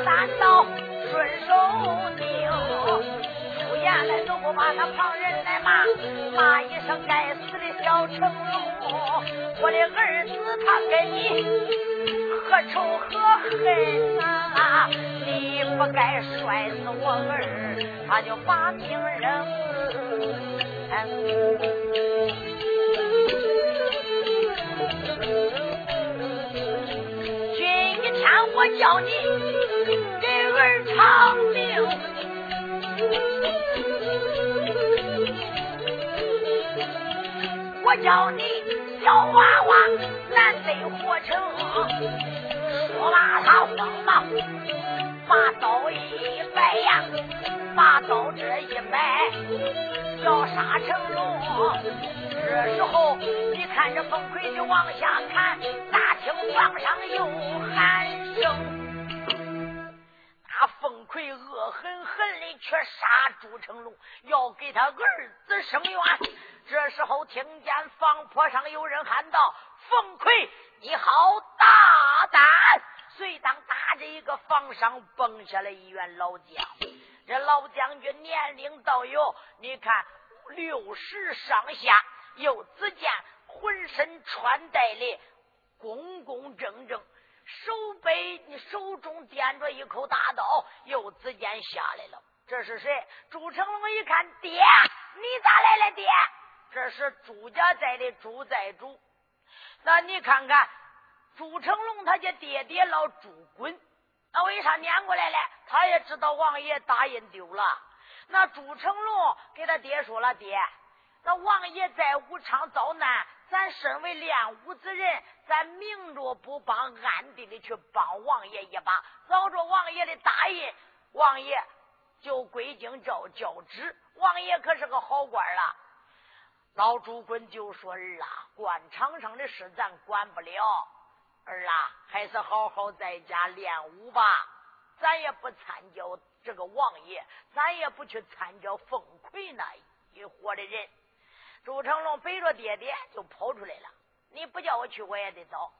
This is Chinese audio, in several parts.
把单刀顺手拧。原来都不把他旁人来骂，骂一声该死的小成龙！我的儿子他跟你何仇何恨啊？你不该摔死我儿，他就把命扔。君一天我叫你儿偿命。我叫你小娃娃难得活成，说罢他慌忙把刀一摆呀，把刀这一摆，要杀成龙。这时候你看这凤奎就往下看，大厅房上有喊声，狠狠的去杀朱成龙，要给他儿子伸冤。这时候，听见房坡上有人喊道：“冯奎，你好大胆！”随当打着一个房上蹦下来一员老将，这老将军年龄倒有，你看六十上下，又只见浑身穿戴的工工整整，手背你手中掂着一口大刀，又只见下来了。这是谁？朱成龙一看，爹，你咋来了，爹？这是朱家寨的朱寨主，那你看看朱成龙他家爹爹老朱滚，那为啥撵过来了？他也知道王爷大印丢了。那朱成龙给他爹说了：“爹，那王爷在武昌遭难，咱身为练武之人，咱明着不帮，暗地里去帮王爷一把，找着王爷的大印，王爷就归京照教旨。王爷可是个好官了。”老主棍就说：“儿啊，官场上的事咱管不了，儿啊，还是好好在家练武吧。咱也不参教这个王爷，咱也不去参教凤奎那一伙的人。”朱成龙背着爹爹就跑出来了。你不叫我去，我也得走。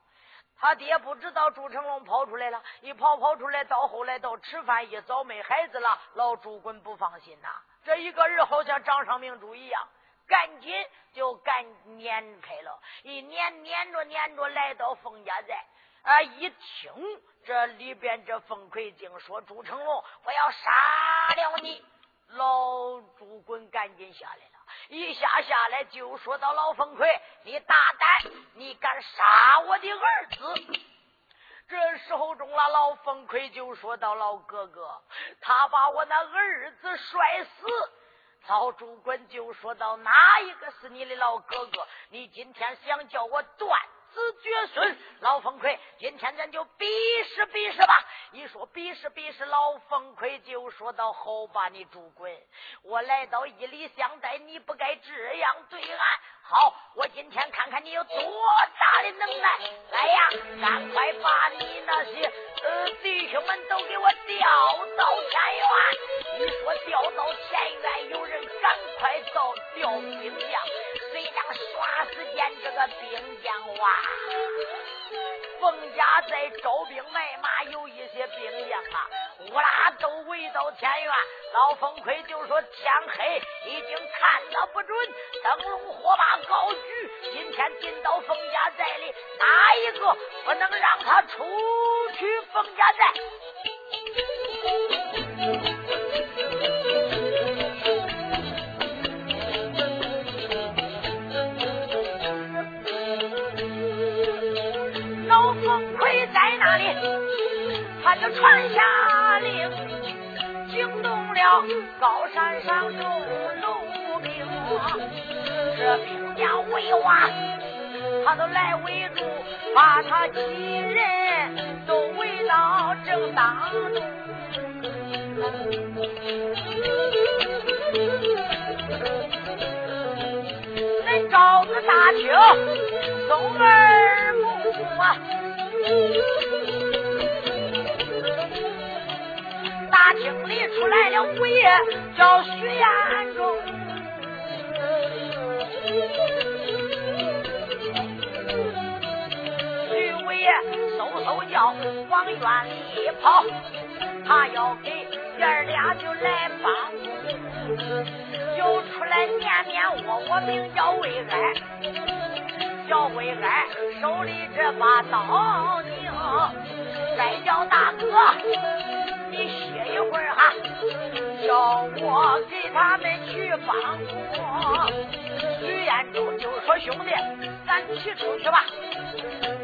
他爹不知道朱成龙跑出来了，一跑跑出来，到后来到吃饭一早没孩子了。老朱棍不放心呐，这一个人好像掌上明珠一样。赶紧就赶撵开了，一撵撵着撵着来到凤家寨啊！一听这里边这凤奎竟说朱成龙，我要杀了你！老朱棍赶紧下来，一下下来就说到老冯魁，你大胆，你敢杀我的儿子！这时候中了，老冯魁就说到老哥哥，他把我那儿子摔死。老主管就说到：“哪一个是你的老哥哥？你今天想叫我断子绝孙？老冯奎，今天咱就比试比试吧！”一说比试比试，老冯奎就说到：“好吧，你主管，我来到一里相待，你不该这样对俺。好，我今天看看你有多大的能耐！来呀，赶快把你那些呃弟兄们都给我调到前院。你说调到前院，有人赶快到调兵冯家在招兵买马，有一些兵将啊，乌拉都围到天院。老冯奎就说：“天黑，已经看得不准，灯笼火把高举。今天进到冯家寨里，哪一个不能让他出去冯家寨？”他就传下令，惊动了高山上众卢兵，这兵家围挖，他都来围住，把他几人都围到正当中。恁赵子大厅松耳目啊，厅里出来了鬼爷，叫徐延忠。徐五爷嗖嗖叫往院里跑，他要给爷儿俩就来帮。又出来念念我，我名叫魏安，叫魏安，手里这把刀拧，再叫大哥，你歇一会儿哈，叫我给他们去帮忙。徐彦忠就说：“兄弟，咱骑出去吧。”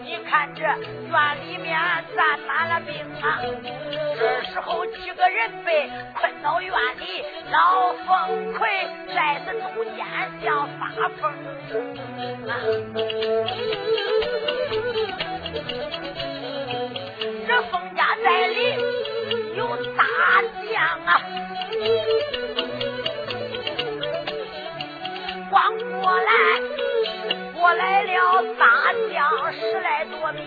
你看这院里面站满了兵啊！这时候几个人被困到院里，老冯奎在这中间像发疯啊！啊，光过来。过来了大将十来多名，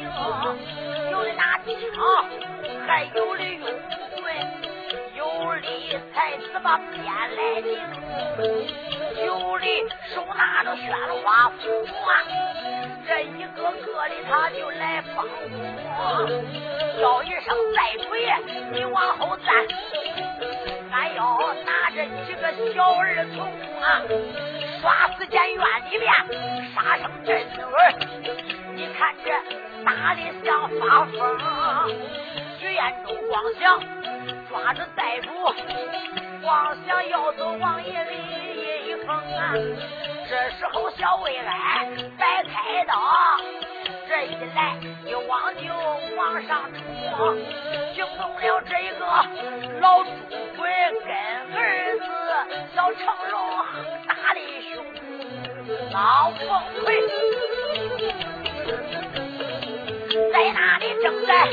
有的拿枪，还有的用棍，有的才子把鞭来拧，有的手拿着宣花斧啊，这一个个的他就来帮我，叫一声寨主爷，你往后站，俺要拿着几个小儿童啊。耍时间院里面杀声震耳，你看这打的像发疯。徐彦忠光想抓着逮捕，光想要走王爷的一峰啊。这时候小魏安摆开刀，这一来一往就往上冲，惊动了这个老朱鬼跟儿子小成龙。大的兄，老凤奎在那里正在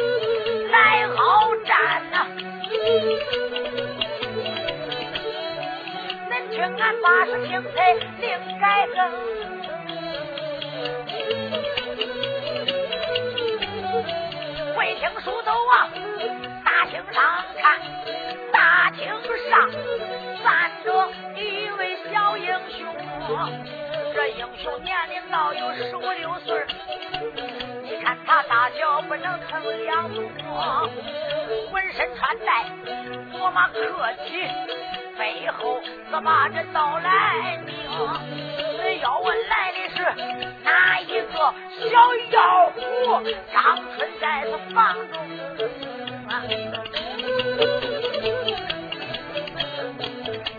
来好战呐！恁听俺八十青菜另改更，会听书都往大厅上看，大厅上站着一位。小英雄，这英雄年龄倒有十五六岁你看他大小不能成两目，浑身穿戴多么客气，背后怎把这刀来拧？要问来的是哪一个小妖狐？张春在他房中。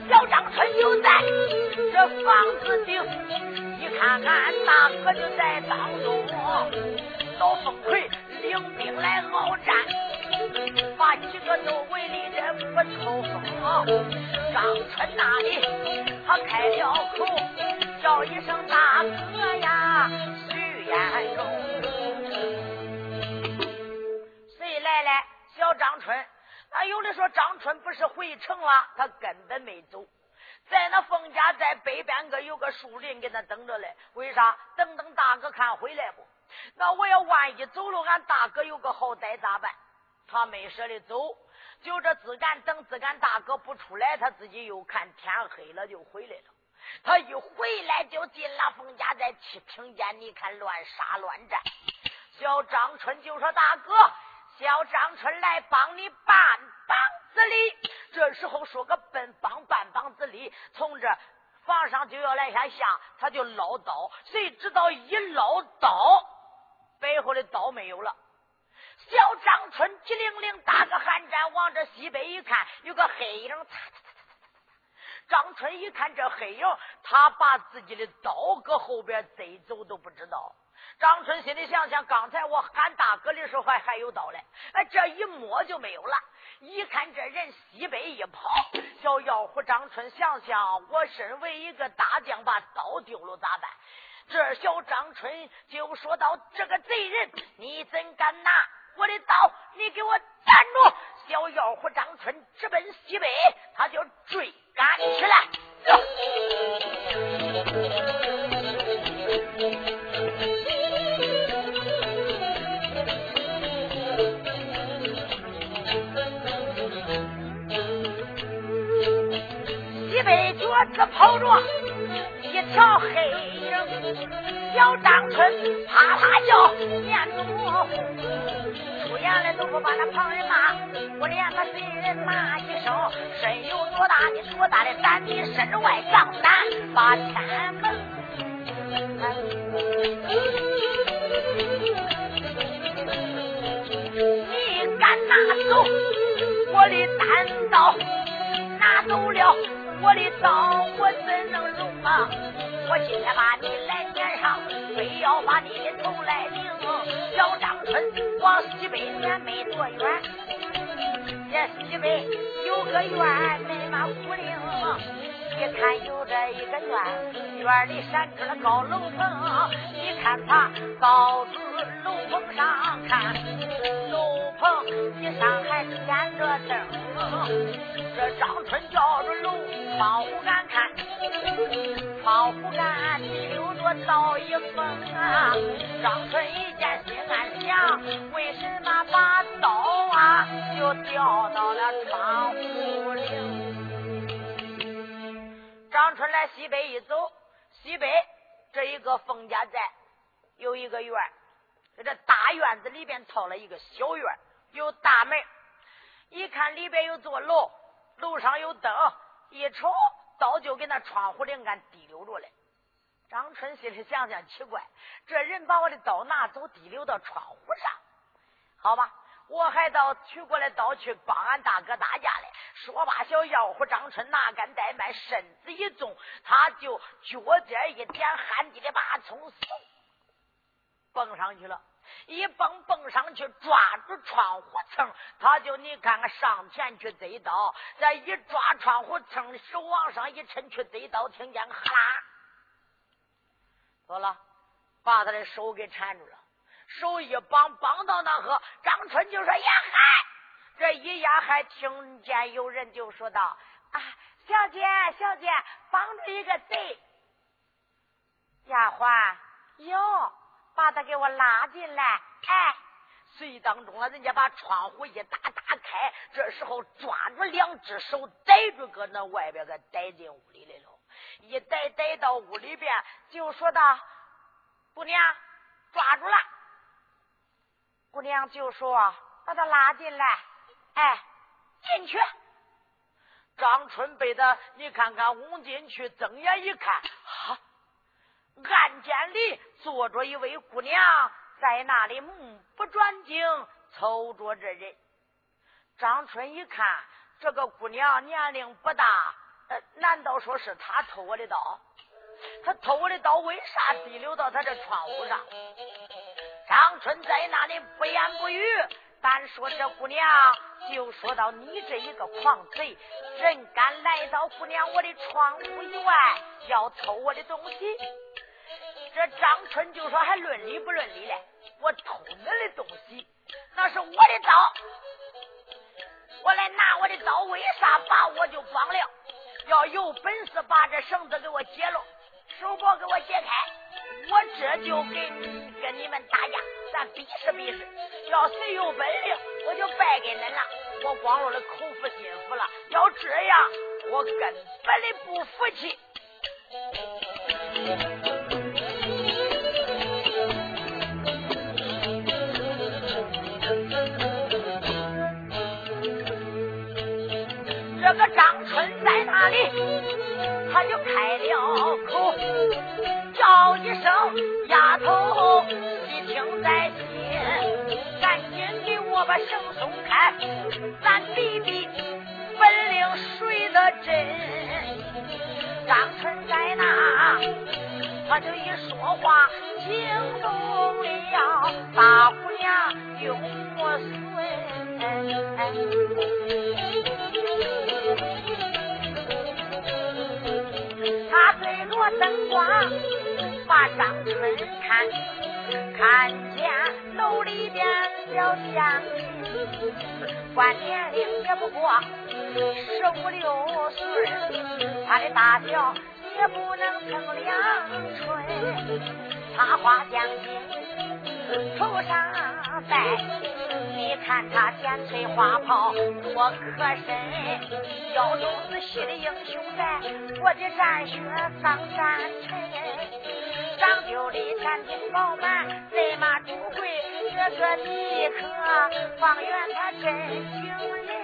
小张春就在这房子顶，你看看大哥就在当中。老凤奎领兵来鏖战，把几个都围里这不抽风。张春那里他开了口，叫一声大哥呀，徐延忠。谁来了？小张春。那有的说张春不是回城了，他根本没走，在那冯家在北边个有个树林给他等着嘞。为啥？等等大哥看回来不？那我要万一走了，俺大哥有个好歹咋办？他没舍得走，就这自敢等，自敢大哥不出来，他自己又看天黑了就回来了。他一回来就进了冯家寨，听见你看乱杀乱战。小张春就说：“大哥，小张春来帮你办帮子礼。”这时候说个奔帮办帮子礼，从这房上就要来下下，他就捞刀，谁知道一捞刀，背后的刀没有了。小张春机灵灵打个寒战，往这西北一看，有个黑影，擦擦擦擦擦擦。张春一看这黑影，他把自己的刀搁后边贼走都不知道。张春心里想想，刚才我喊大哥的时候还还有刀嘞，哎，这一摸就没有了。一看这人西北一跑，小妖狐张春想想，我身为一个大将，把刀丢了咋办？这小张春就说道：“这个贼人，你怎敢拿？”我的刀，你给我站住！小妖狐张春直奔西北，他就追赶起来。西北脚子跑着一条黑影，小张春啪啪叫，面目糊。原来都不把那旁人骂，我连个贼人骂一声，身有多大的多大的胆，你身外杠胆把天门。你敢拿走我的单刀，拿走了我的刀，我怎能容啊？我今天把你来撵上，非要把你的头来领。小张春往西北撵没多远，这西北有个院没嘛古灵，一看有这一个院，院里闪出了高楼层。你看他高子楼棚上看，楼棚以上还点着灯。这张春叫着楼窗户干看，窗户干留着倒一风啊！张春一见心暗想，为什么把刀啊就掉到了窗户里？张春来西北一走，西北这一个冯家寨有一个院，在这大院子里边套了一个小院，有大门，一看里边有座楼。楼上有灯，一瞅刀就给那窗户灵感滴溜着嘞。张春心里想想奇怪，这人把我的刀拿走，滴溜到窗户上，好吧，我还到取过来刀去帮俺大哥打架嘞。说罢，小妖狐张春哪敢怠慢，身子一纵，他就脚尖一点，旱地里把从嗖蹦上去了。一蹦蹦上去，抓住窗户蹭，他就你看看上前去贼刀，再一抓窗户蹭，手往上一抻去贼刀，听见哈啦，走了，把他的手给缠住了，手一绑，绑到那河，张春就说呀嗨，这一呀还听见有人就说道啊，小姐小姐，绑住一个贼，丫鬟有。把他给我拉进来，哎，随当中了，人家把窗户一打打开，这时候抓住两只手逮住，搁那外边给逮进屋里来了。一逮逮到屋里边，就说道：“姑娘，抓住了。”姑娘就说：“把他拉进来，哎，进去。”张春被他，你看看，翁进去，睁眼一看，哈。案间里坐着一位姑娘，在那里目不转睛瞅着这人。张春一看，这个姑娘年龄不大，难道说是他偷我的刀？他偷我的刀，为啥滴溜到他这窗户上？张春在那里不言不语，单说这姑娘，就说到你这一个狂贼，人敢来到姑娘我的窗户以外，要偷我的东西？这张春就说：“还论理不论理嘞？我偷你的东西，那是我的刀。我来拿我的刀，为啥把我就绑了？要有本事把这绳子给我解了，手铐给我解开，我这就跟跟你们打架，咱比试比试。要谁有本领，我就败给恁了。我光落的口服心服了。要这样，我根本的不服气。”张春在那里，他就开了口，叫一声丫头，你听在心，赶紧给我把绳松开，咱比比本领谁的真。张春在那，他就一说话惊动了大姑娘永我他对着灯光把张春看，看见楼里边小将军，管年龄也不过十五六岁。他的大小也不能称两春，他花将军头上戴，你看他剪翠花袍多可身，腰中是系的英雄带，我的战靴上战尘，长久的天庭饱满，人马朱贵，这个你可方圆他真惊人。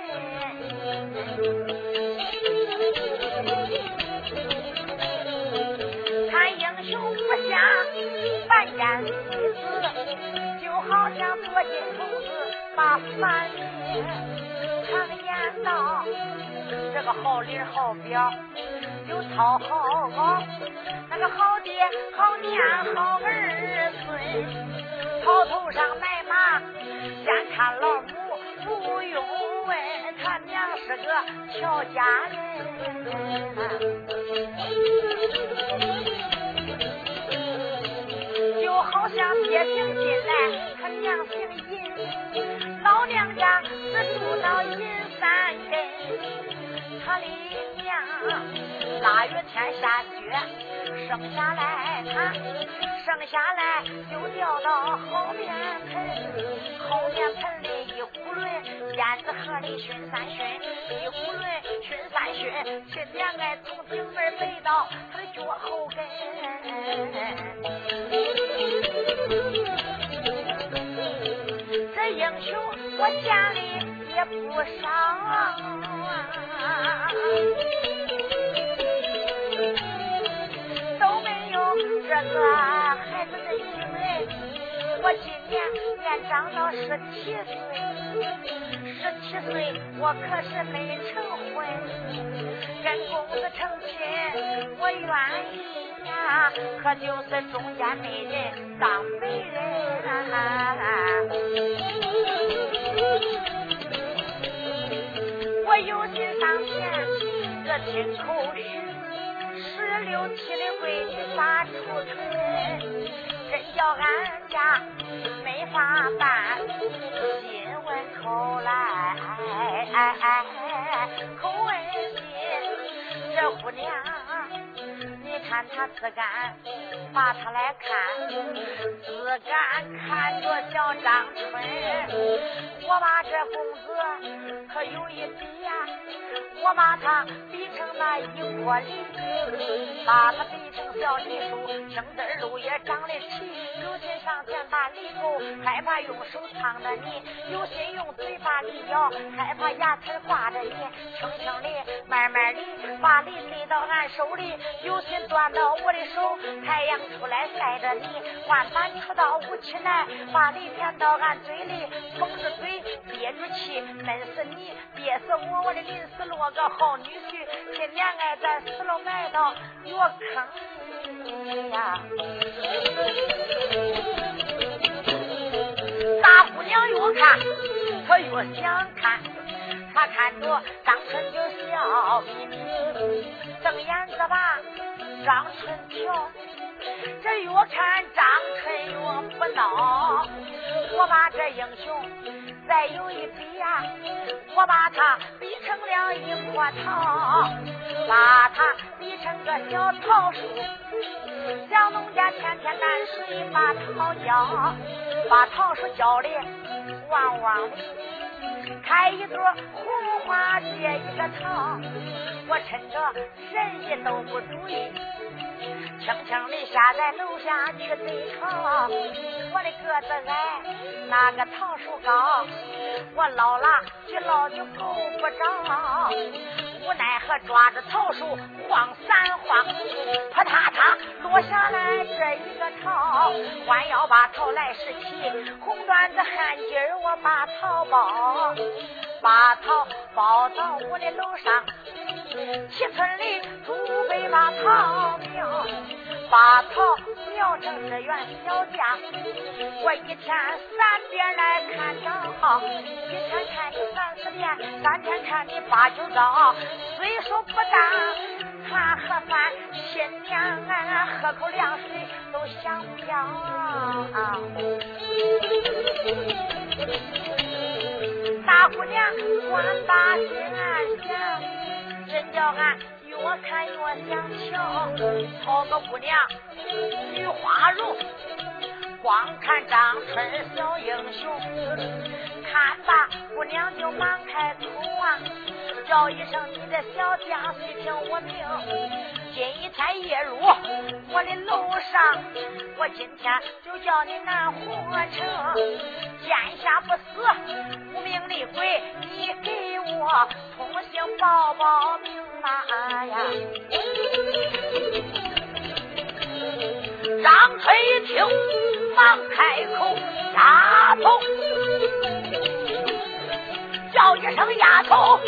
凡间女子，就好像躲进虫子把饭灭。常言道，这个好里好表有讨好，那个好爹好娘好儿孙，草头上买马，先看老母不用问，他娘是个乔家人。好像爹姓金来，他娘姓银，老娘家是住到银山根。他的娘腊月天下雪，生下来他生下来就掉到后面盆，后面盆里一囫囵，燕子河里熏三熏，一囫囵熏三熏，这娘哎从顶门背到他的脚后跟。这英雄我见的不少啊，都没有这个孩子的英人。我今年年长到十七岁，十七岁我可是没成婚，跟公子成亲我愿意。可就是中间没人当媒人，我有心上前这听口许，十六七的闺女撒出春，真叫俺家没法办，心问口来，口问心，这姑娘。你看他自敢把他来看，自敢看着小张春。我把这公子可有一比呀，我把他比成那一颗梨，把他比成小梨树，青枝路也长得齐。有心上前把梨头，害怕用手烫着你；有心用嘴巴里咬，害怕牙齿挂着你。轻轻的，慢慢的把梨递到俺手里，有心端。到我的手，太阳出来晒着你；万般出到武器来，把梨填到俺嘴里，封着嘴，憋住气，闷死你，憋死我！我的临死落个好女婿，今年哎，咱死了埋到药坑呀！大姑娘越看，她越想看，她看着张春就笑眯眯，瞪眼子吧。张春瞧，这越看张春越不孬。我把这英雄再有一比呀，我把它比成了一棵桃，把它比成个小桃树。小农家天天担水把桃浇，把桃树浇的旺旺的，开一朵红花结一个桃。我趁着人也都不注意，轻轻地下在楼下去对桃。我的个子矮，那个桃树高，我捞拉去捞就够不着。无奈何抓着桃树晃三晃，扑嗒嗒落下来这一个桃，弯腰把桃来拾起，红缎子汗巾我把桃包，把桃包到我的楼上，七村里祖辈把草苗，把草苗成这员小将，我一天三遍来看到，一天看你三四遍，三天看你八九遭，虽说不当看盒饭，新娘啊喝口凉水都想飘。大姑娘管把心暗想，真叫俺越看越想瞧。好个姑娘，女花容，光看张春小英雄，看罢姑娘就忙开口啊，叫一声你的小家，你听我命。今一天夜入我的楼上，我今天就叫你南红城，天下不死无名的鬼，你给我通信报报名啊呀！张春一听，忙开口，丫头，叫一声丫头，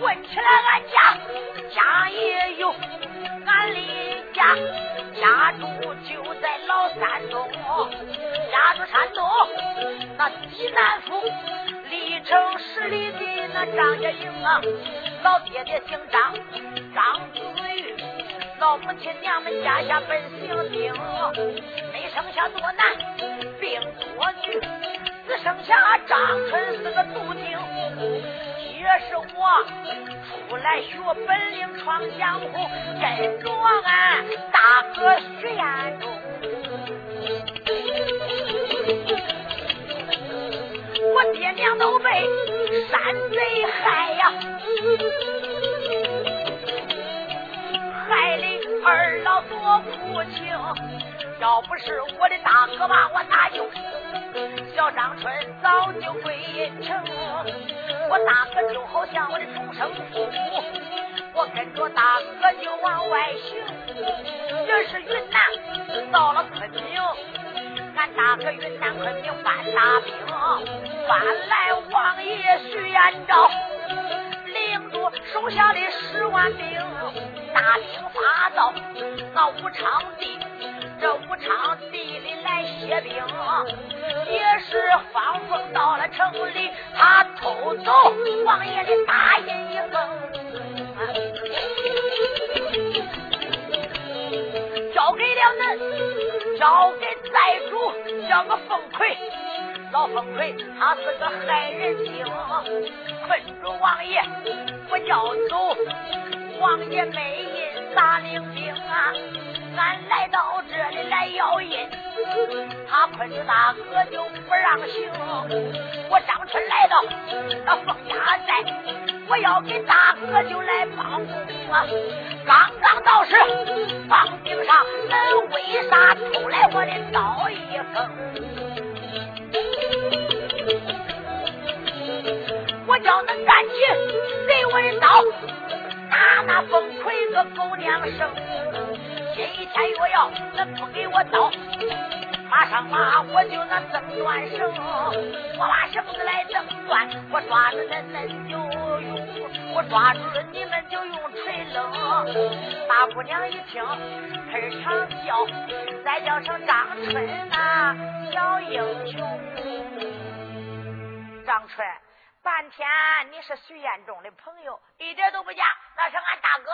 问起来，俺家家也有，俺的家家住就在老山东，家住山东那济南府，离城十里的那张家营啊，老爹爹姓张，张子玉，老母亲娘们家下本姓丁，没生下多男，病多女。剩下张春是个独丁，也是我出来学本领闯江湖，跟着俺大哥徐彦中。我爹娘都被山贼害呀，害得二老多苦情。要不是我的大哥把我搭救。小张春早就归阴城，我大哥就好像我的重生父母，我跟着大哥就往外行。这是云南到了昆明，俺大哥云南昆明搬大兵，搬来王爷徐延昭，领着手下的十万兵，大兵发到那武昌地。这武昌地里来歇兵，也是方凤到了城里，他偷走王爷的大印一封，交给了恁，交给寨主，叫个凤魁。老凤魁他是个害人精，困住王爷不叫走，王爷没印咋领兵啊？俺来到这里来要印，他困住大哥就不让行。我张春来到那凤家寨，我要给大哥就来帮工啊！刚刚到时，房顶上，恁为啥偷来我的刀一封？我叫恁赶紧给我的刀，打那风奎个狗娘生！今天若要恁不给我刀，马上马我就那挣断绳，我把绳子来挣断，我抓住恁恁就用，我抓住了你们就用锤扔。大姑娘一听，喷长叫，再叫声张春呐，小英雄。张春，半天你是徐彦中的朋友，一点都不假，那是俺大哥。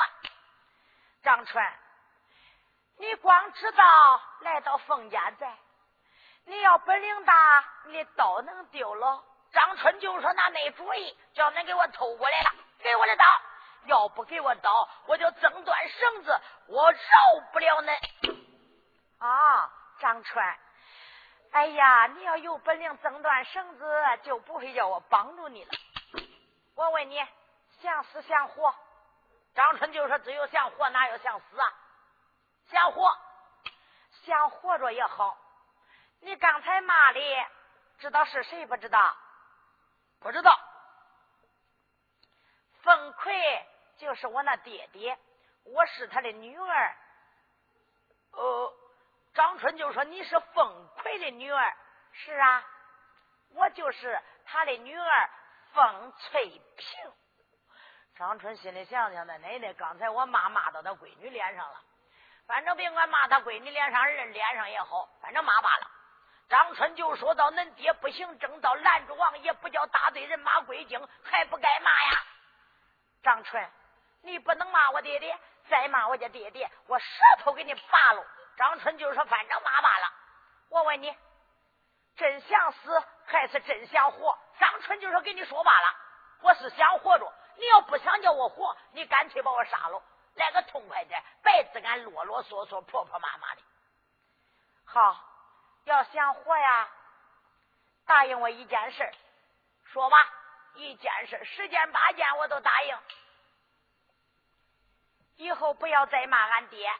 张春。你光知道来到凤家寨，你要本领大，你刀能丢了。张春就说那没主意，叫恁给我偷过来了，给我的刀。要不给我刀，我就挣断绳子，我饶不了恁。啊，张春，哎呀，你要有本领挣断绳子，就不会叫我帮助你了。我问你，想死想活？张春就说只有想活，哪有想死啊？想活，想活着也好。你刚才骂的知道是谁不知道？不知道。凤奎就是我那爹爹，我是他的女儿。呃，张春就说你是凤奎的女儿。是啊，我就是他的女儿凤翠萍。张春心里想想那，奶奶刚才我骂骂到他闺女脸上了，反正别管骂他闺女脸上人脸上也好，反正骂罢了。张春就说到：“恁爹不行正道，拦住王爷，不叫大队人马归京，还不该骂呀！”张春，你不能骂我爹爹，再骂我家爹爹，我舌头给你拔了。张春就说：“反正骂罢了。”我问你，真想死还是真想活？张春就说：“跟你说罢了，我是想活着。你要不想叫我活，你干脆把我杀了，来个痛快点，别自敢啰啰嗦嗦、婆婆妈妈的。”好。要想活呀，答应我一件事，说吧，一件事，十件八件我都答应。以后不要再骂俺爹，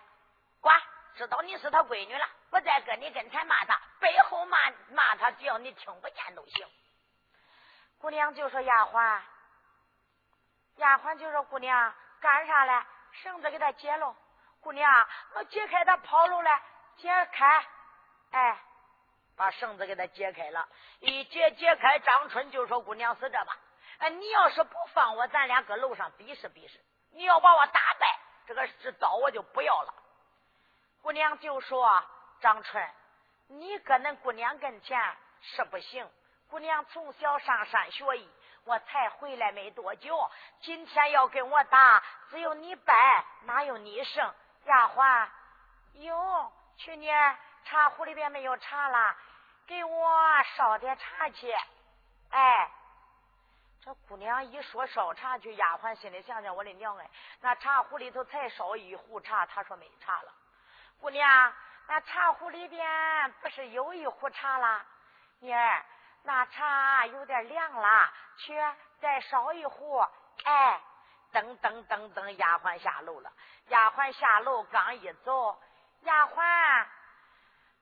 管，知道你是他闺女了，不再搁你跟前骂他，背后骂骂他，只要你听不见都行。姑娘就说丫鬟，丫鬟就说姑娘干啥嘞？绳子给他解了，姑娘，我解开他跑路了，解开，哎。把绳子给他解开了，一解解开，张春就说：“姑娘是这吧，哎，你要是不放我，咱俩搁楼上比试比试。你要把我打败，这个这刀我就不要了。”姑娘就说：“张春，你搁恁姑娘跟前是不行。姑娘从小上山学艺，我才回来没多久。今天要跟我打，只有你败，哪有你胜？丫鬟，哟，去年。”茶壶里边没有茶了，给我烧点茶去。哎，这姑娘一说烧茶去，丫鬟心里想想，我的娘哎，那茶壶里头才烧一壶茶，她说没茶了。姑娘，那茶壶里边不是有一壶茶了？妮儿，那茶有点凉了，去再烧一壶。哎，噔噔噔噔，丫鬟下楼了。丫鬟下楼刚一走，丫鬟。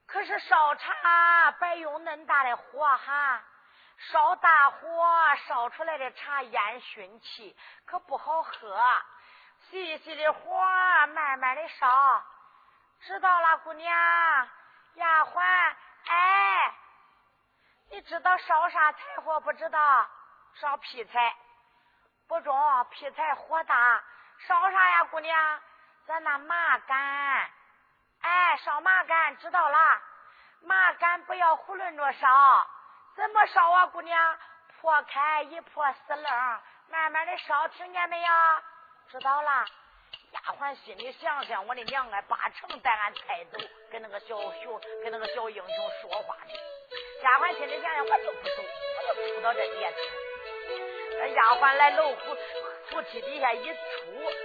可是烧茶别用恁大的火哈，烧大火烧出来的茶烟熏气，可不好喝。细细的火慢慢的烧，知道了，姑娘。丫鬟，哎，你知道烧啥柴火不知道？烧劈柴，不中，劈柴火大。烧啥呀，姑娘？咱那麻杆。哎，烧麻杆知道了，麻杆不要囫囵着烧，怎么烧啊，姑娘？破开一破四棱，慢慢的烧，听见没有？知道了。丫鬟心里想想，我的娘哎，八成带俺猜走，跟那个小熊，跟那个小英雄说话呢。丫鬟心里想想，我就不走，我就出到这街头。丫鬟来楼扶扶梯底下一出，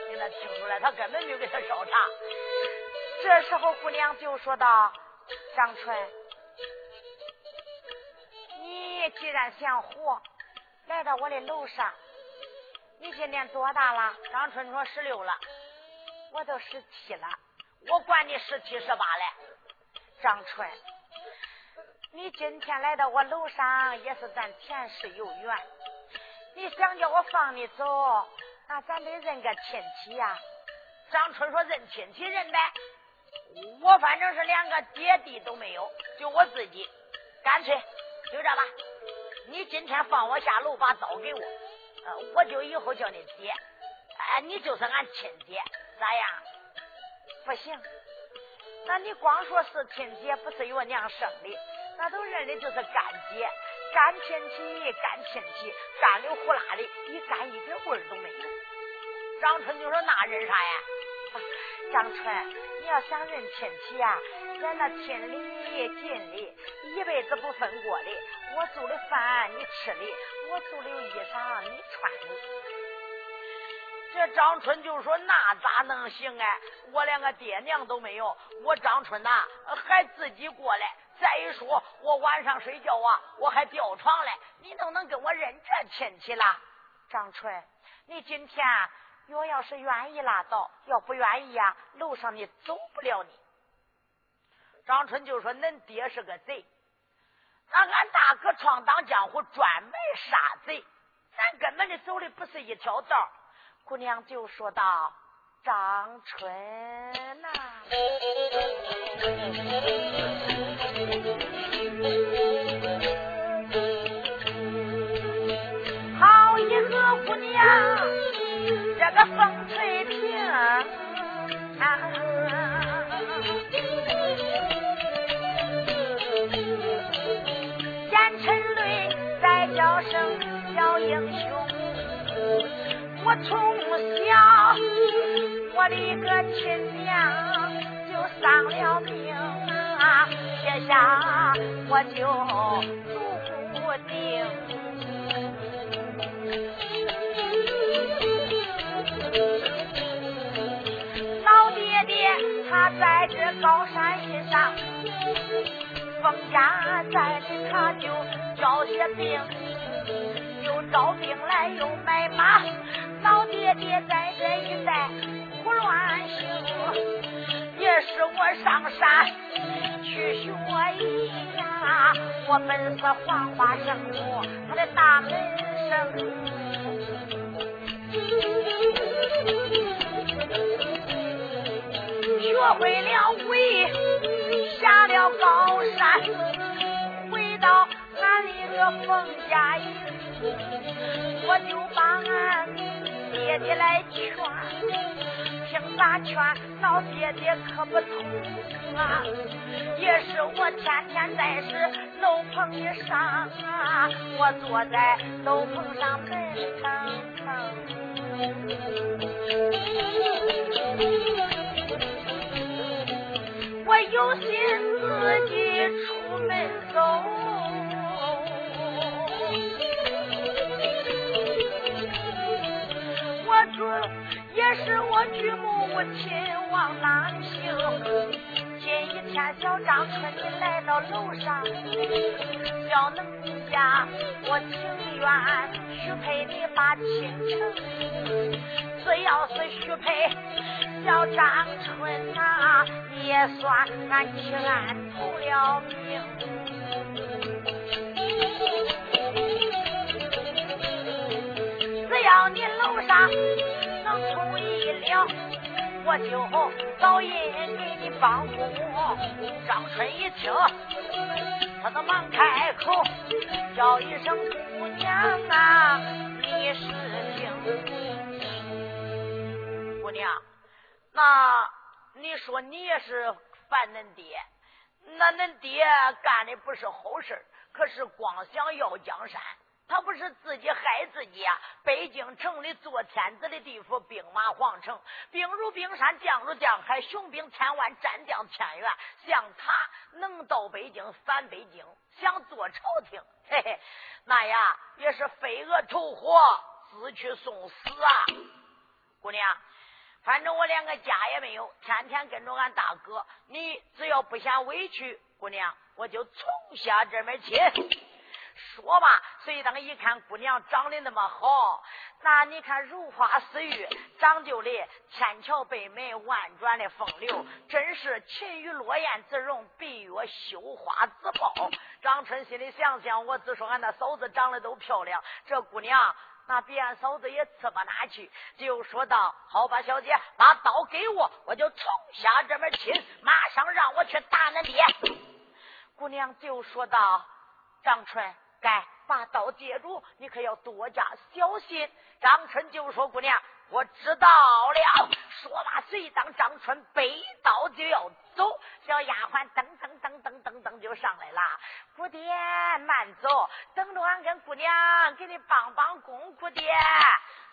你那听出来，他根本没有给他烧茶。这时候，姑娘就说道：“张春，你既然想活，来到我的楼上。你今年多大了？”张春说：“十六了。”我都十七了。我管你十七十八嘞。张春，你今天来到我楼上，也是咱前世有缘。你想叫我放你走，那咱得认个亲戚呀。张春说：“认亲戚认呗。”我反正是连个爹地都没有，就我自己，干脆就这吧。你今天放我下楼，把刀给我，我就以后叫你爹，哎，你就是俺亲爹，咋样？不行，那你光说是亲姐，不是我娘生的，那都认的就是干爹，干亲戚，干亲戚，干的呼啦的，一干一点味都没有。张春就说：“那认啥呀？”张春，你要想认亲戚呀，咱那亲里近里，一辈子不分过的。我做的饭你吃的，我做的衣裳你穿的。这张春就说：“那咋能行哎？我连个爹娘都没有，我张春呐还自己过来。再一说，我晚上睡觉啊，我还吊床嘞，你都能跟我认这亲戚了？张春，你今天。”我要是愿意拉倒，要不愿意呀，楼上你走不了你。张春就说：“恁爹是个贼，那俺大哥闯荡江湖，专门杀贼，咱根本的走的不是一条道。姑娘就说道：“张春呐。”从小我的个亲娘就丧了命啊，天下我就注不定。他在这高山上，封家在的他就招些兵，又招兵来又买马。老爹爹在这一带胡乱行，也是我上山去学艺呀。我本是黄花圣母，他的大门生。学会了为下了高山，回到俺那个冯家营，我就把俺爹爹来劝，听咋劝，老爹爹可不从啊！也是我天天在是楼棚里上啊，我坐在楼棚上闷腾腾。我有心自己出门走，也是我举目无亲往哪里行？今一天小张春你来到楼上，小能家我情愿许配你把亲成，只要是许配小张春呐。也算俺弃俺投了命，叫你楼上能同意了，我就早印给你帮扶。张春一听，他都忙开口叫一声姑娘啊，你是听，姑娘，那。你说你也是烦恁爹，那恁爹干的不是好事可是光想要江山，他不是自己害自己啊！北京城里做天子的地方，兵马皇城，兵如冰山，将如江海，雄兵千万，战将千员。像他能到北京反北京，想做朝廷，嘿嘿，那呀也是飞蛾投火，自去送死啊！姑娘。反正我连个家也没有，天天跟着俺大哥。你只要不嫌委屈，姑娘，我就从下这门亲。说吧，随当一看姑娘长得那么好，那你看如花似玉，长就的千桥百媚，万转的风流，真是秦玉落雁自容，闭月羞花自爆。张春心里想想，我只说俺那嫂子长得都漂亮，这姑娘。那比俺嫂子也次不哪去，就说道：“好吧，小姐，把刀给我，我就从下这门亲，马上让我去打恁爹。”姑娘就说道：“张春，该把刀接住，你可要多加小心。”张春就说：“姑娘。”我知道了。说罢，随当张春背刀就要走，小丫鬟噔噔噔噔噔噔就上来了。姑爹慢走，等着俺跟姑娘给你帮帮工。姑爹，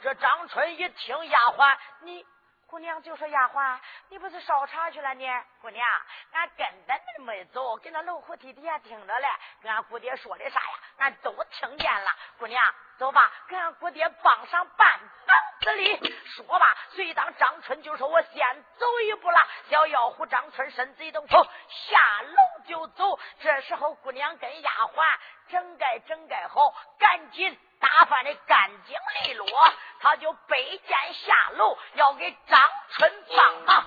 这张春一听，丫鬟你。姑娘就说：“丫鬟，你不是烧茶去了呢？姑娘，俺根本没走，跟那楼虎梯底下听着嘞。跟俺姑爹说的啥呀？俺都听见了。姑娘，走吧，跟俺姑爹帮上半膀子力。说吧，随当张春就说：‘我先走一步了。’小妖狐张春身子一动，下楼就走。这时候，姑娘跟丫鬟整改整改好，赶紧。”打扮的干净利落，他就背剑下楼，要给张春帮忙。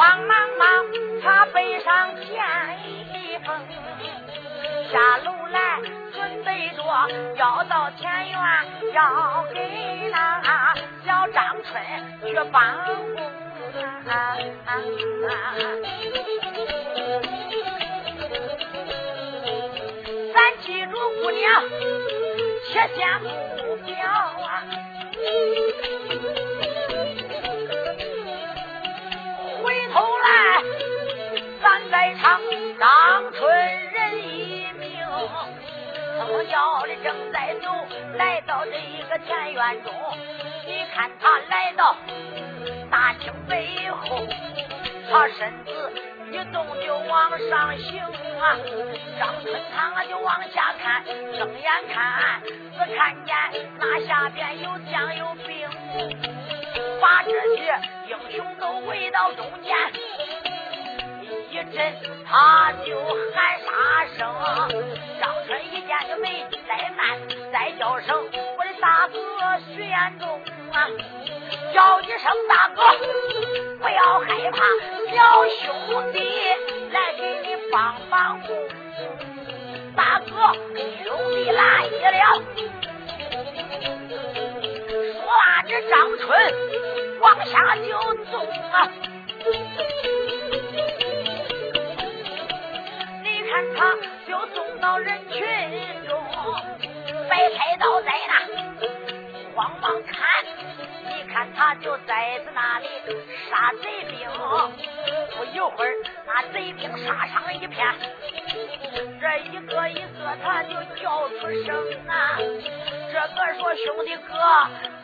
慌忙忙他背上剑一封下楼来准备着要到前院要给那小张春去帮工啊啊啊啊咱记住姑娘切下目标啊。张春人一命。怎叫的正在走，来到这一个田园中，你看他来到大厅背后，他身子一动就往上行啊。张春堂啊就往下看，睁眼看，只看见那下边有将有兵，把这些英雄都围到中间。一阵他就喊杀声，张春一见就没怠慢，再叫声我的大哥徐彦中啊，叫一声大哥，不要害怕，小兄弟来给你帮帮忙，大哥兄弟来了。说完这张春往下就走啊。看他就送到人群中，白菜刀在那，慌忙看，你看他就在在那里杀贼兵，不一会儿那贼兵杀伤一片，这一个一个他就叫出声啊，这个说兄弟哥，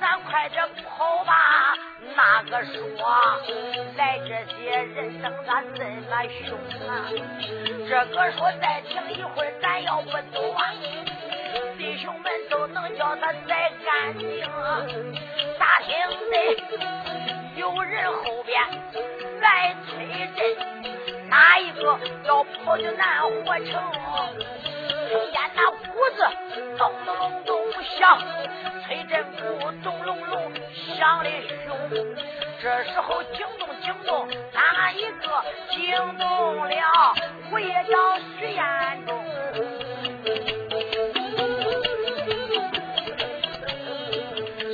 咱快点跑吧。那个说来这些人等咱这么凶啊？这个说再停一会儿，咱要不走啊，弟兄们都能叫他再干净。大厅内有人后边来催阵，哪一个要跑就难活成？听见那鼓子咚咚隆咚响，催阵鼓咚隆隆响的凶。这时候惊动惊动，哪一个惊动了？我也叫徐彦中。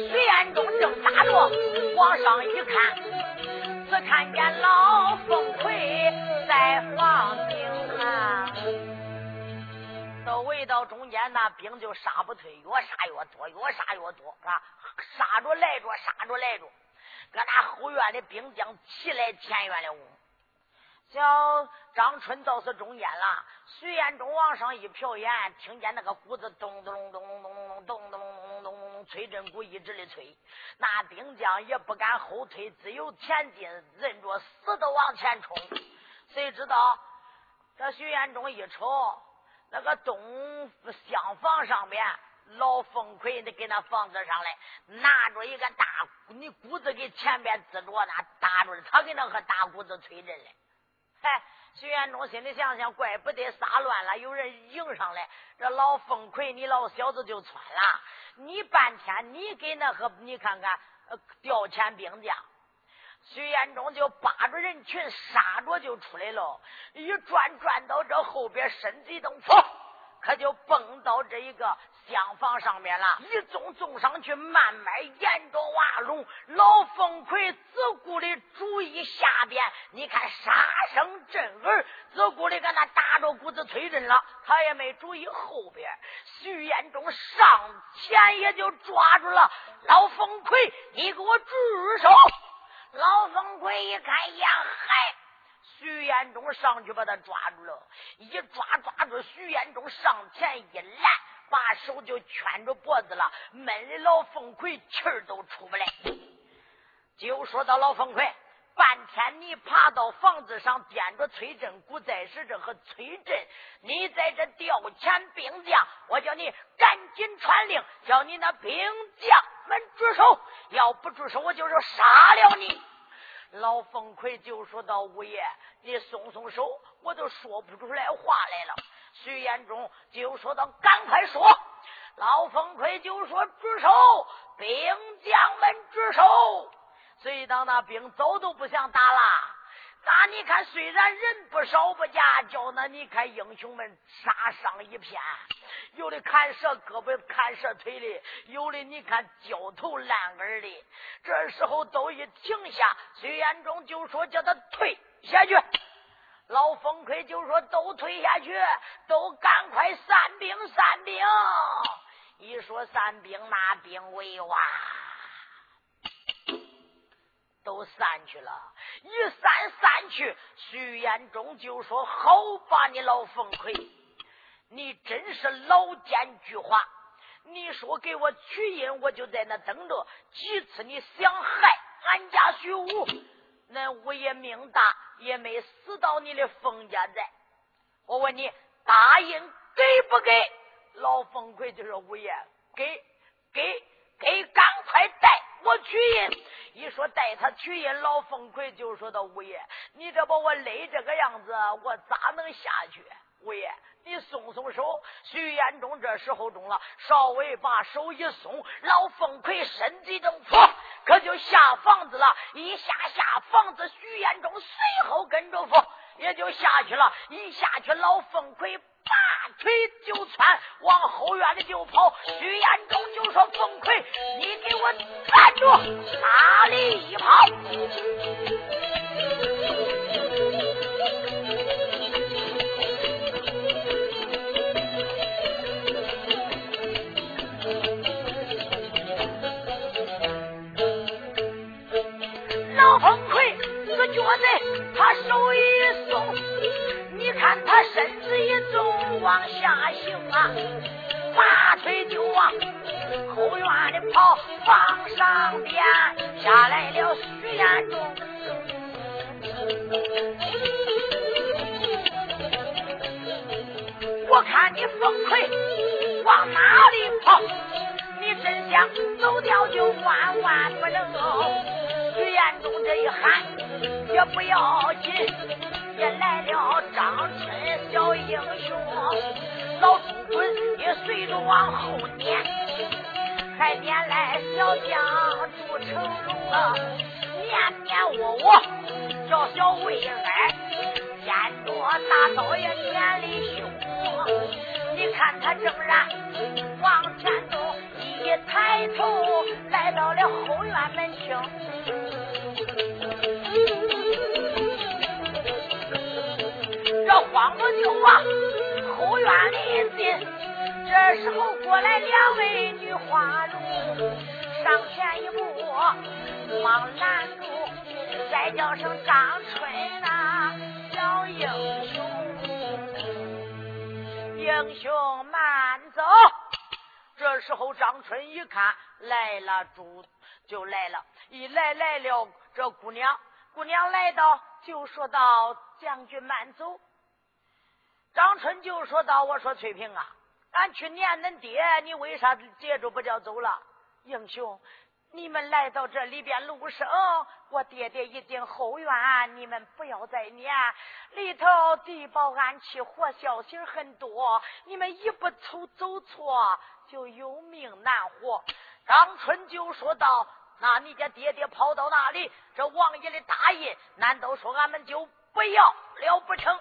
徐彦中正打着，往上一看，只看见老凤魁在房顶啊。到围到中间，那兵就杀不退，越杀越多，越杀越多，是吧？杀着来着，杀着来着。搁那后院的兵将齐来前院了，小张春倒是中间了。徐彦中往上一瞟眼，听见那个鼓子咚咚咚咚咚咚咚咚咚咚咚，催阵鼓一直的催，那兵将也不敢后退，只有前进，忍着死都往前冲。谁知道这徐彦中一瞅，那个东厢房上面。老凤奎的给那房子上来，拿着一个大你谷子给前边支着那打着，他给那个大谷子催着嘞。嗨，徐元忠心里想想，怪不得撒乱了，有人迎上来，这老凤奎你老小子就窜了。你半天你给那个你看看调遣兵将，徐延忠就扒着人群杀着就出来了，一转转到这后边，身子一动，嗖，可就蹦到这一个。厢房上面了，一纵纵上去，慢慢沿着瓦龙，老凤奎自顾的主意下边，你看杀声震耳，自顾的搁那打着鼓子催阵了，他也没注意后边，徐延忠上前也就抓住了老凤奎，你给我住手！老冯奎一看呀，嗨，徐延忠上去把他抓住了，一抓抓住徐延忠上前一拦。把手就圈着脖子了，闷的老冯奎气儿都出不来。就说到老冯奎，半天你爬到房子上掂着崔振古，在使这和崔振，你在这调遣兵将，我叫你赶紧传令，叫你那兵将们住手，要不住手，我就是杀了你。老凤魁就说到：“五爷，你松松手，我都说不出来话来了。”徐延忠就说到：“赶快说！”老凤魁就说：“住手！兵将们住手！”所以当那兵走都不想打了，那你看，虽然人不少不假，叫那你看英雄们杀伤一片，有的砍折胳膊、砍折腿的，有的你看焦头烂额的。这时候都一停下，崔延忠就说叫他退下去。老冯奎就说都退下去，都赶快散兵散兵。一说散兵，那兵为哇。都散去了，一散散去，徐延忠就说：“好吧，你老凤奎，你真是老奸巨猾。你说给我取印，我就在那等着。几次你想害俺家徐武，那五爷命大，也没死到你的凤家在。我问你，答应给不给？”老凤奎就说：“五爷，给，给，给，赶快带我取印。”一说带他去印，老凤奎就说到五爷，你这把我勒这个样子，我咋能下去？五爷，你松松手。徐延忠这时候中了，稍微把手一松，老凤奎身体正错，可就下房子了。一下下房子，徐延忠随后跟着扶，也就下去了。一下去，老凤魁拔腿就窜，往后院里就跑。徐延忠就说：“凤魁，你给我站住！哪里一跑？”他身子一重，往下行啊，拔腿就往后院里跑，房上边下来了徐延忠。我看你凤奎往哪里跑？你真想走掉就万万不能。徐延忠这一喊也不要紧，也来了张春小英雄，老朱棍也随着往后撵，还撵来小将朱成龙啊，撵撵我我叫小魏儿，见着大刀也撵里凶，你看他正然往前走，一抬头来到了后院门厅。慌不就往后院里进，这时候过来两位女花容，上前一步忙拦住，再叫声张春呐，小英雄，英雄慢走。这时候张春一看来了，主就来了，一来来了这姑娘，姑娘来到就说道：“将军慢走。”张春就说道：“我说翠萍啊，俺去撵恁爹，你为啥接着不叫走了？英雄，你们来到这里边路上，我爹爹一定后院，你们不要再撵。里头地保安器活消息很多，你们一不走走错，就有命难活。”张春就说道：“那你家爹爹跑到哪里？这王爷的大印，难道说俺们就不要了不成？”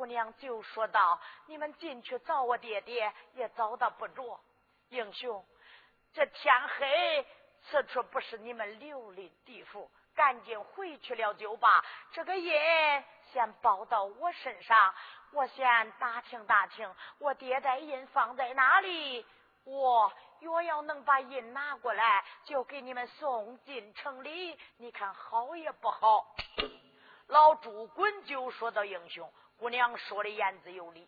姑娘就说道：“你们进去找我爹爹，也找到不着。英雄，这天黑，此处不是你们留的地府，赶紧回去了就把。这个印先包到我身上，我先打听打听，我爹的印放在哪里。我若要能把印拿过来，就给你们送进城里。你看好也不好？”老朱滚就说到：“英雄。”姑娘说的言之有理，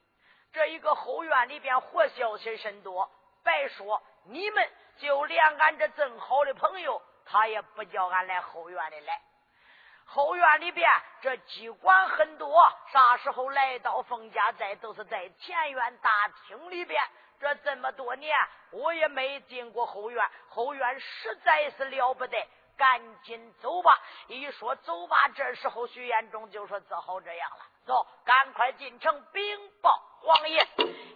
这一个后院里边活消息甚多，白说你们就连俺这正好的朋友，他也不叫俺来后院里来。后院里边这机关很多，啥时候来到冯家寨，都是在前院大厅里边。这这么多年，我也没进过后院，后院实在是了不得。赶紧走吧！一说走吧，这时候徐延忠就说：“只好这样了，走，赶快进城禀报王爷。”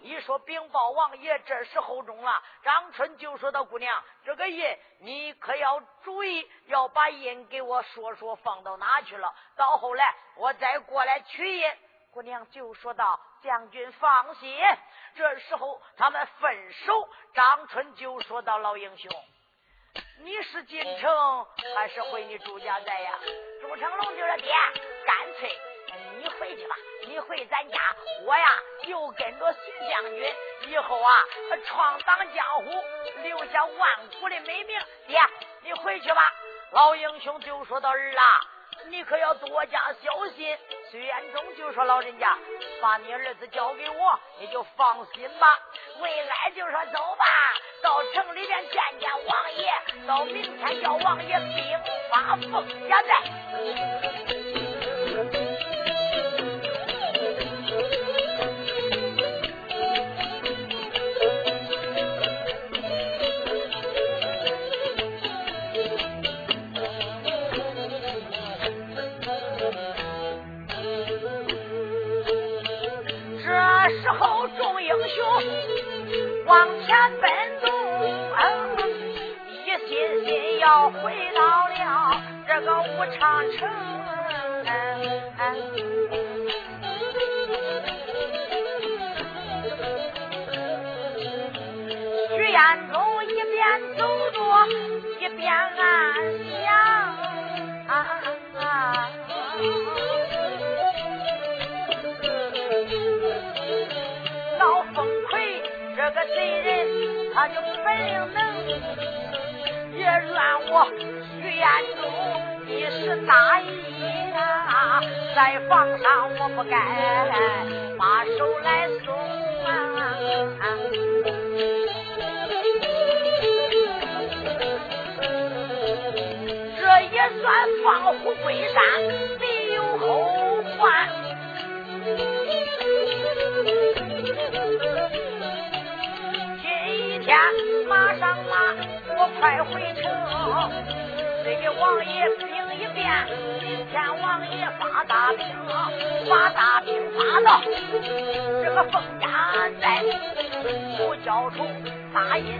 一说禀报王爷，这时候中了。张春就说到：“姑娘，这个印你可要注意，要把印给我说说放到哪去了。到后来我再过来取印。”姑娘就说道：“将军放心。”这时候他们分手，张春就说到：“老英雄，你是进城还是回你朱家寨呀？”朱成龙就说：“爹，干脆。”你回去吧，你回咱家，我呀就跟着徐将军，以后啊闯荡江湖，留下万古的美名。爹，你回去吧。老英雄就说到：“儿啊，你可要多加小心。”徐彦忠就说：“老人家，把你儿子交给我，你就放心吧。”魏安就说：“走吧，到城里边见见王爷，到明天叫王爷兵发凤家寨。”在房上我不该把手来松啊，这也算放虎归山，没有后患。今天马上马，我快回城，给王爷。王爷发大兵，发大兵发到这个凤家寨，不交出大印，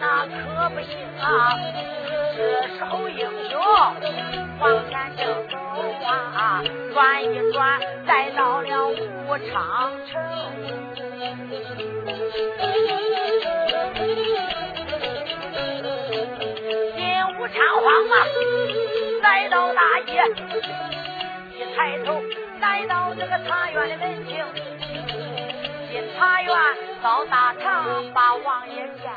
那可不行啊！这时候英雄往前正走啊，转一转，来到了武昌城。仓皇啊，到大街，一抬头来到这个茶园的门庭，进茶园到大堂把王爷见，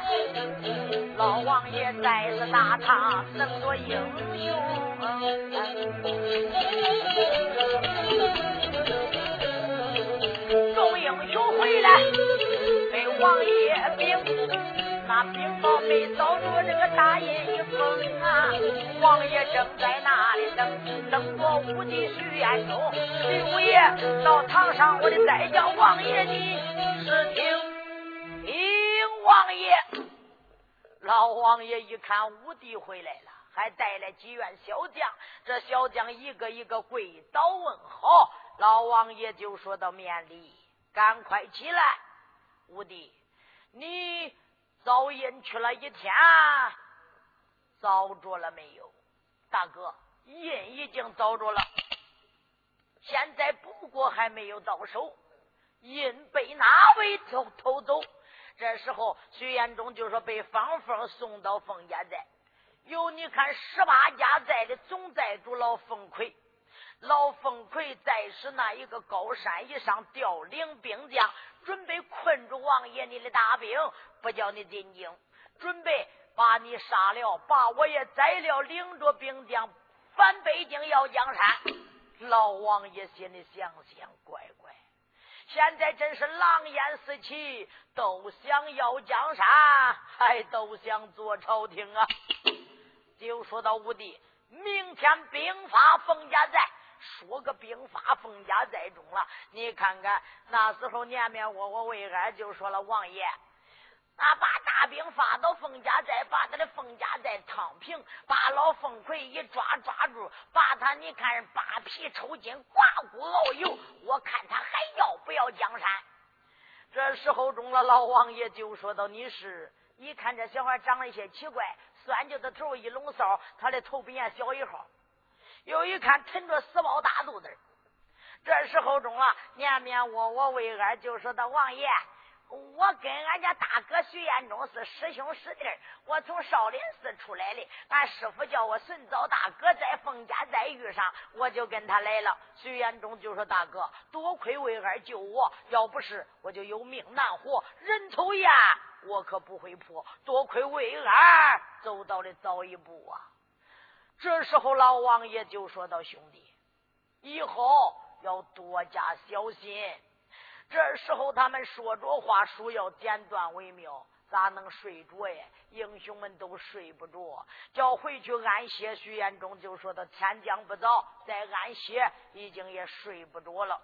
老王爷在这大堂等着英雄，众英雄回来给王爷禀。那禀报没找着这个大爷一封啊！王爷正在那里等，等我武帝徐彦忠。徐五爷到堂上，我得再叫王爷你是听听王爷。老王爷一看武帝回来了，还带来几员小将，这小将一个一个跪倒问好。老王爷就说到面里，赶快起来，武帝，你。早印去了一天，找着了没有？大哥，印已经找着了，现在不过还没有到手。印被哪位偷偷走？这时候，徐延忠就说被方凤送到凤家寨。有你看十八家寨的总寨主老凤奎，老凤奎在是那一个高山以上调领兵将。准备困住王爷你的大兵，不叫你进京；准备把你杀了，把我也宰了，领着兵将返北京要江山。老王爷心里想想，乖乖，现在真是狼烟四起，都想要江山，还都想做朝廷啊！就说到武帝，明天兵发封家寨。说个兵发封家寨中了，你看看那时候年面我我魏安就说了王爷，那把大兵发到封家寨，把他的封家寨趟平，把老凤魁一抓抓住，把他你看扒皮抽筋，刮骨熬油，我看他还要不要江山？这时候中了，老王爷就说道：“你是？一看这小孩长得些奇怪，酸就的头一拢骚，他的头比俺小一号。又一看沉着死包大肚子。这时候中了，念念我我为俺就说的：王爷。”我跟俺家大哥徐彦忠是师兄师弟我从少林寺出来的，俺师傅叫我顺早大哥在凤家再遇上，我就跟他来了。徐彦忠就说：“大哥，多亏为儿救我，要不是我就有命难活，人头呀我可不会破。多亏为儿走到了早一步啊！”这时候老王爷就说道：“兄弟，以后要多加小心。”这时候他们说着话，书要简短为妙，咋能睡着呀？英雄们都睡不着，叫回去安歇。徐延忠就说：“他天将不早，再安歇，已经也睡不着了。”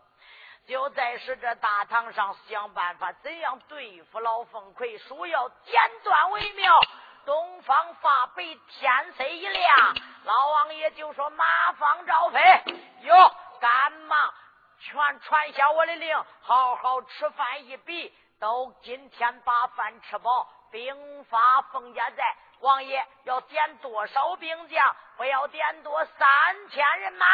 就在是这大堂上想办法，怎样对付老凤魁？书要简短为妙。东方发白，天色一亮，老王爷就说：“马放赵飞，哟，赶忙。”全传下我的令，好好吃饭一笔，都今天把饭吃饱。兵发凤家寨，王爷要点多少兵将？不要点多三千人马。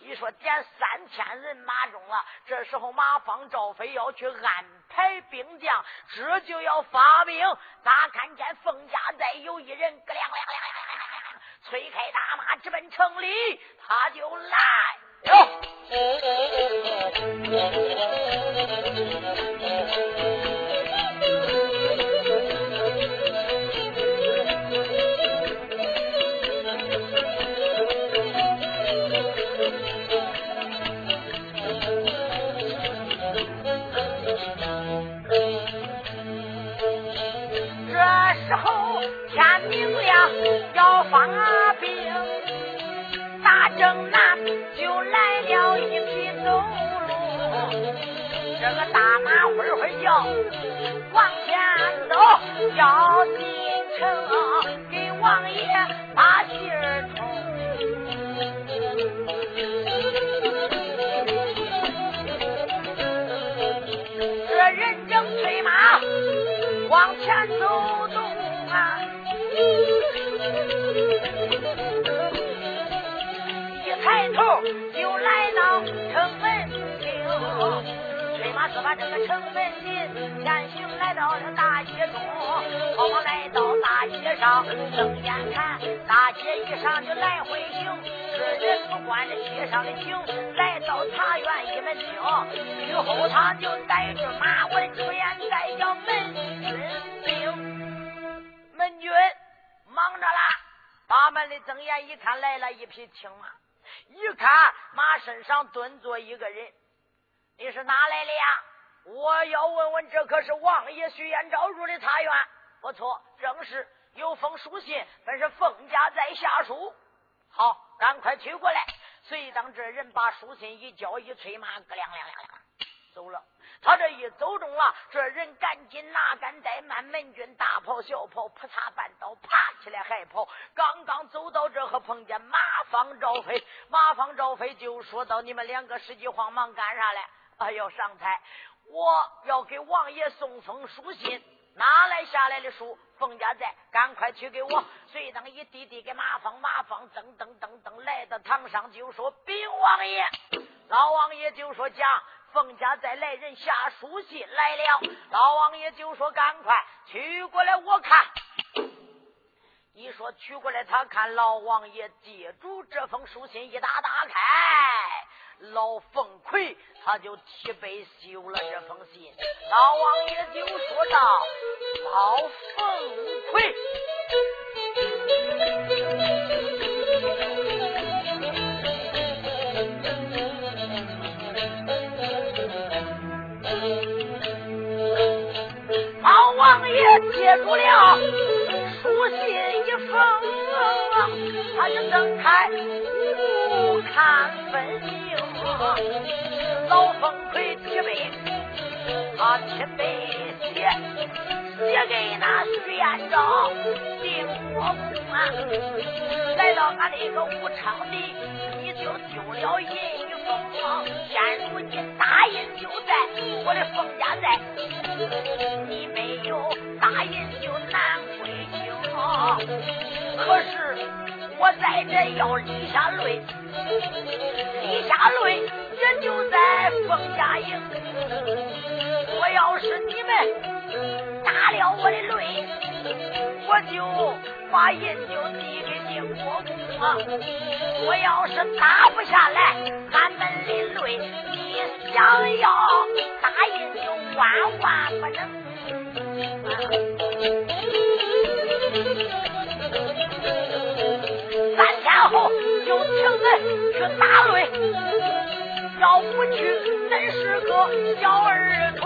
一说点三千人马中了，这时候马方赵飞要去安排兵将，这就要发兵。咋看见凤家寨有一人咯亮亮亮亮亮亮亮，催开大马直奔城里，他就来。了，发兵，大正南。这个大马会会叫，往前走，要进城给王爷把信儿就来到城门厅。是把这个城门进，前行来到了大街中，好嘛来到大街上，睁眼看大街一上就来回行，这人不管这街上的情，来到茶园一门厅，之后他就带着马文出言，再叫门军兵，门军忙着啦，把门的睁眼一看，来了一匹青马，一看马身上蹲坐一个人。你是哪来的呀？我要问问，这可是王爷徐延昭入的茶园？不错，正是有封书信，本是凤家在下书。好，赶快取过来。随当这人把书信一交，一催马，咯亮亮亮亮，走了。他这一走中了，这人赶紧拿杆带满？门军大跑小跑，扑嚓半刀，爬起来还跑。刚刚走到这，可碰见马方赵飞。马方赵飞就说到：“你们两个时急慌忙干啥来？”哎呦上台，我要给王爷送封书信，哪来下来的书？冯家寨，赶快去给我。随当一递递给马芳，马芳噔噔噔噔来到堂上，就说：“禀王爷。”老王爷就说：“讲，冯家再来人下书信来了。”老王爷就说：“赶快取过来，我看。”一说取过来，他看老王爷借住这封书信，一打打开。老凤魁他就提笔修了这封信，老王爷就说道：“老凤魁，接住了书信一封，他就睁开，不看分明。”老凤魁提笔，他提笔写，写给那徐彦昭定国公啊！来到俺那个武昌的，你就丢了银一封，现如今大印就在我的凤家寨。你没可是我在这要立下泪，立下泪也就在凤家营。我要是你们打了我的泪，我就把银就递给金国公啊。我要是打不下来，俺们的泪，你想要打印就万万不能。三天后就请人去打擂，要不去真是个小儿童。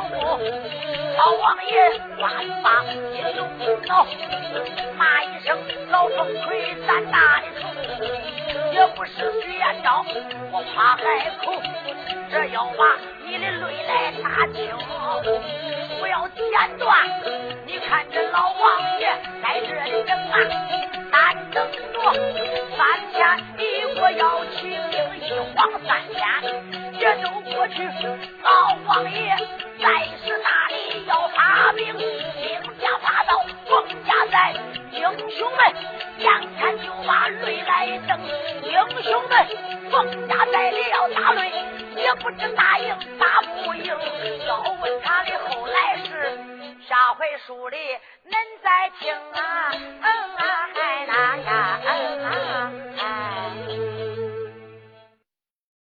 老王爷抓一把金龙脑，骂一声老风魁胆大的虫，也不是徐延昭，我怕海口，这要把你的泪来打清，要剪断。你看这老王爷在这里等啊，单等着三天你我要起兵，一晃三天这都过去。老王爷再是大里要发兵？兵家发到凤家寨英雄们眼看就把泪来睁英雄们凤家寨里要打擂也不知打赢打不赢要问他的后来是下回书里恁再听啊嗯啊嗨哪呀嗯啊嗨